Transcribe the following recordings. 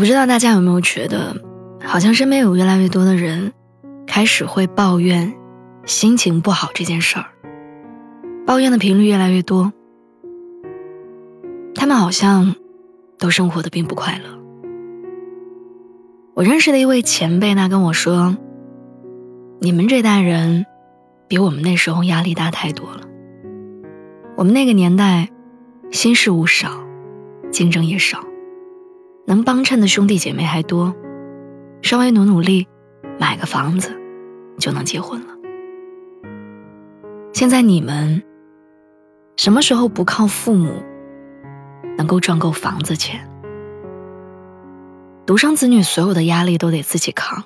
不知道大家有没有觉得，好像身边有越来越多的人，开始会抱怨心情不好这件事儿，抱怨的频率越来越多。他们好像都生活的并不快乐。我认识的一位前辈，他跟我说：“你们这代人，比我们那时候压力大太多了。我们那个年代，心事物少，竞争也少。”能帮衬的兄弟姐妹还多，稍微努努力，买个房子，就能结婚了。现在你们什么时候不靠父母，能够赚够房子钱？独生子女所有的压力都得自己扛，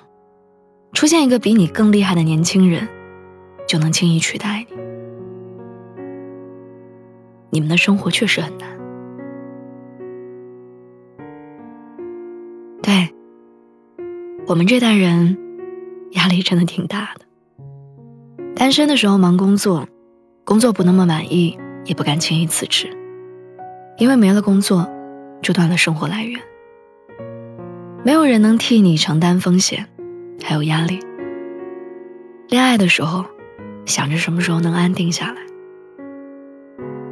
出现一个比你更厉害的年轻人，就能轻易取代你。你们的生活确实很难。我们这代人压力真的挺大的。单身的时候忙工作，工作不那么满意，也不敢轻易辞职，因为没了工作，就断了生活来源。没有人能替你承担风险，还有压力。恋爱的时候，想着什么时候能安定下来。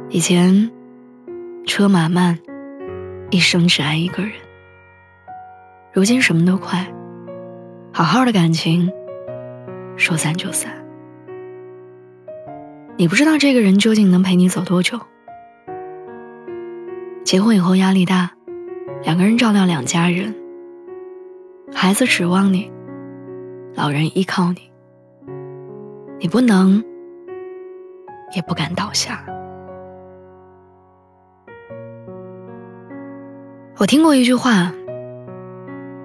以前，车马慢，一生只爱一个人。如今什么都快。好好的感情，说散就散。你不知道这个人究竟能陪你走多久。结婚以后压力大，两个人照料两家人，孩子指望你，老人依靠你，你不能，也不敢倒下。我听过一句话，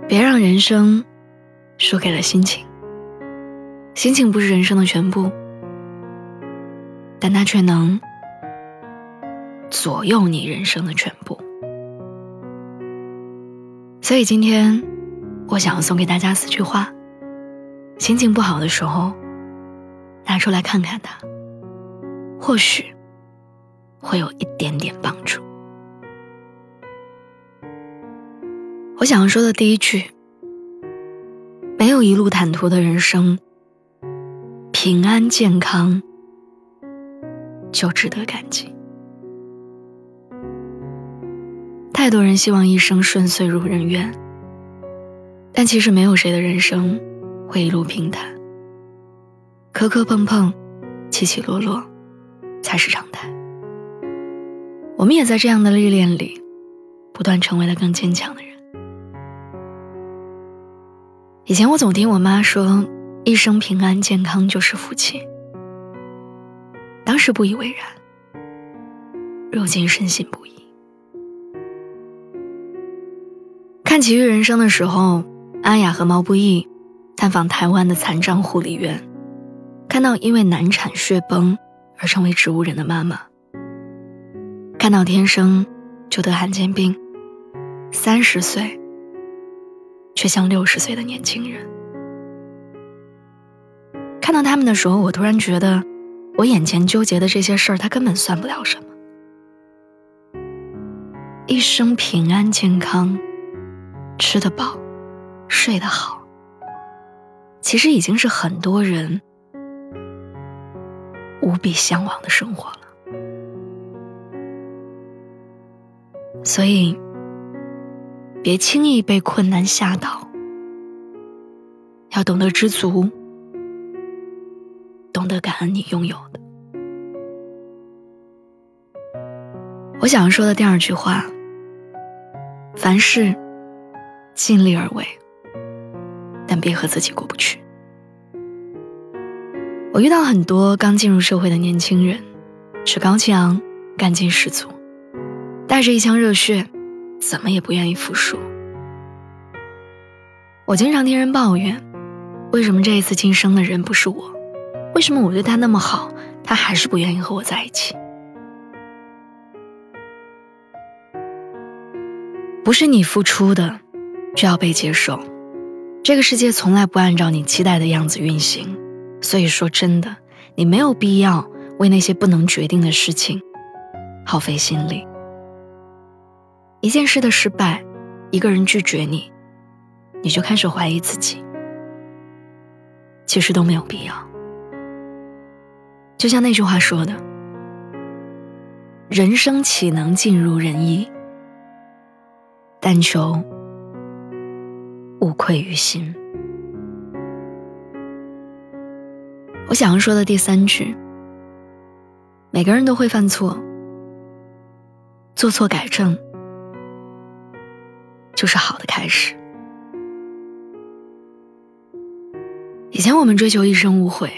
别让人生。输给了心情，心情不是人生的全部，但它却能左右你人生的全部。所以今天，我想要送给大家四句话：心情不好的时候，拿出来看看它，或许会有一点点帮助。我想要说的第一句。没有一路坦途的人生，平安健康就值得感激。太多人希望一生顺遂如人愿，但其实没有谁的人生会一路平坦，磕磕碰碰，起起落落才是常态。我们也在这样的历练里，不断成为了更坚强的人。以前我总听我妈说，一生平安健康就是福气。当时不以为然，如今深信不疑。看《奇遇人生》的时候，阿雅和毛不易探访台湾的残障护理院，看到因为难产血崩而成为植物人的妈妈，看到天生就得罕见病，三十岁。却像六十岁的年轻人。看到他们的时候，我突然觉得，我眼前纠结的这些事儿，他根本算不了什么。一生平安健康，吃得饱，睡得好，其实已经是很多人无比向往的生活了。所以。别轻易被困难吓倒，要懂得知足，懂得感恩你拥有的。我想说的第二句话：凡事尽力而为，但别和自己过不去。我遇到很多刚进入社会的年轻人，趾高气昂，干劲十足，带着一腔热血。怎么也不愿意服输。我经常听人抱怨，为什么这一次晋升的人不是我？为什么我对他那么好，他还是不愿意和我在一起？不是你付出的，就要被接受。这个世界从来不按照你期待的样子运行，所以说真的，你没有必要为那些不能决定的事情耗费心力。一件事的失败，一个人拒绝你，你就开始怀疑自己，其实都没有必要。就像那句话说的：“人生岂能尽如人意？但求无愧于心。”我想要说的第三句：每个人都会犯错，做错改正。就是好的开始。以前我们追求一生无悔，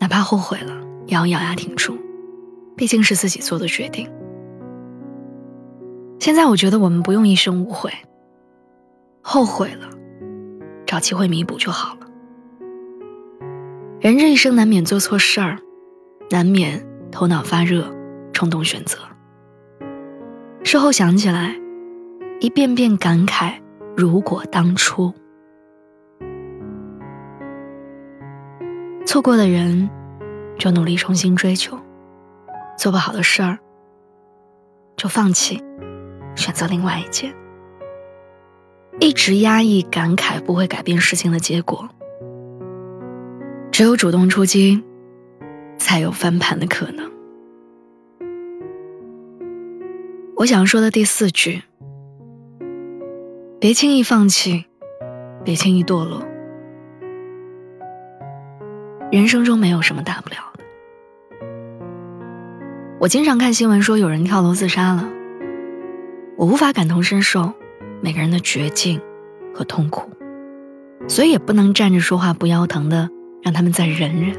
哪怕后悔了也要咬牙挺住，毕竟是自己做的决定。现在我觉得我们不用一生无悔，后悔了，找机会弥补就好了。人这一生难免做错事儿，难免头脑发热，冲动选择。事后想起来。一遍遍感慨，如果当初错过的人，就努力重新追求；做不好的事儿，就放弃，选择另外一件。一直压抑感慨不会改变事情的结果，只有主动出击，才有翻盘的可能。我想说的第四句。别轻易放弃，别轻易堕落。人生中没有什么大不了的。我经常看新闻说有人跳楼自杀了，我无法感同身受每个人的绝境和痛苦，所以也不能站着说话不腰疼的让他们再忍忍。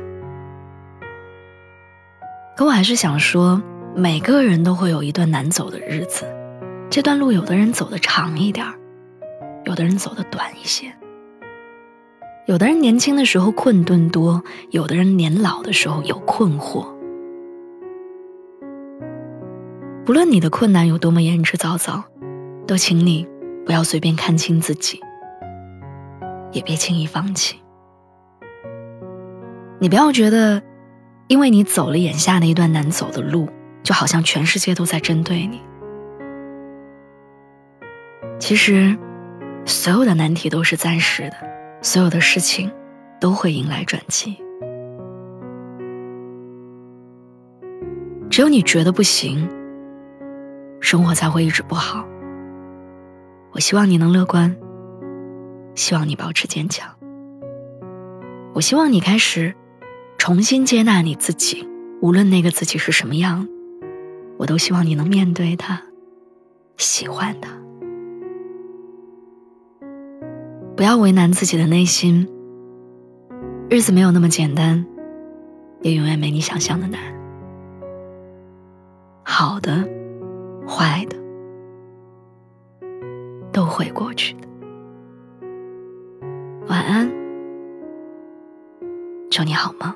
可我还是想说，每个人都会有一段难走的日子，这段路有的人走的长一点儿。有的人走的短一些，有的人年轻的时候困顿多，有的人年老的时候有困惑。不论你的困难有多么言之凿凿，都请你不要随便看清自己，也别轻易放弃。你不要觉得，因为你走了眼下的一段难走的路，就好像全世界都在针对你。其实。所有的难题都是暂时的，所有的事情都会迎来转机。只有你觉得不行，生活才会一直不好。我希望你能乐观，希望你保持坚强。我希望你开始重新接纳你自己，无论那个自己是什么样，我都希望你能面对他，喜欢他。不要为难自己的内心，日子没有那么简单，也永远没你想象的难。好的，坏的，都会过去的。晚安，祝你好梦。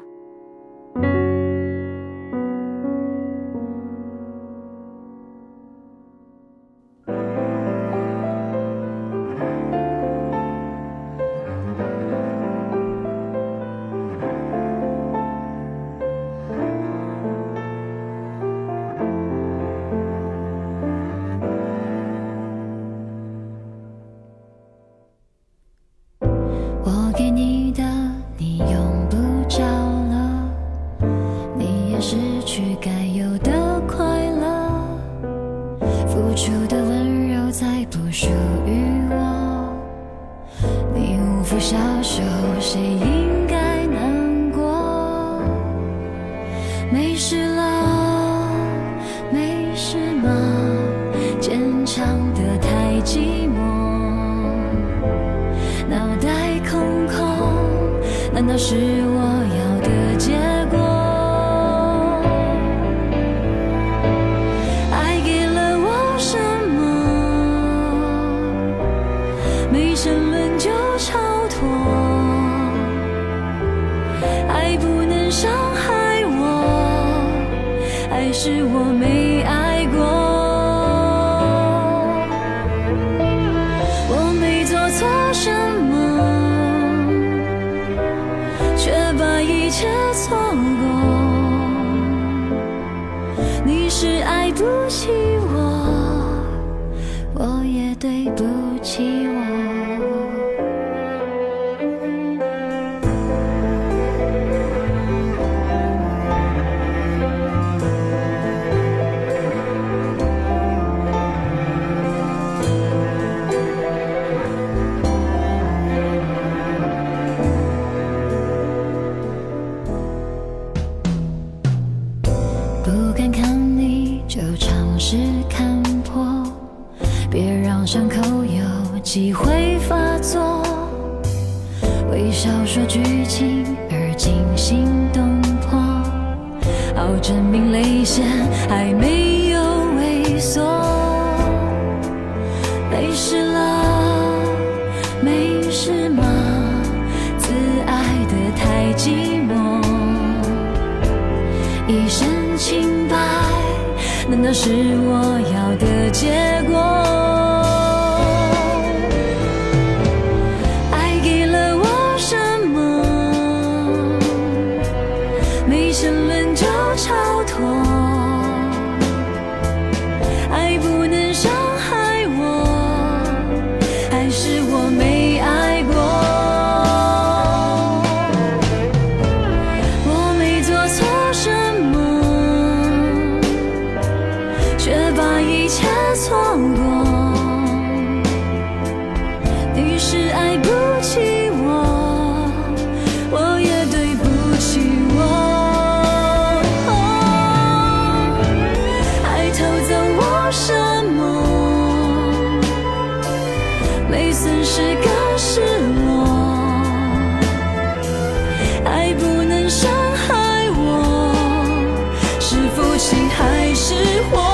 不消受，谁应该难过没事了，没事吗？坚强的太寂寞，脑袋空空，难道是我却错过，你是爱不起我，我也对不。还没有萎缩。没事了，没事吗？自爱的太寂寞。一身清白，难道是我要的结果？爱给了我什么？没争论就超脱，是爱不起我，我也对不起我。爱偷走我什么？没损失更失落。爱不能伤害我，是负气还是活？我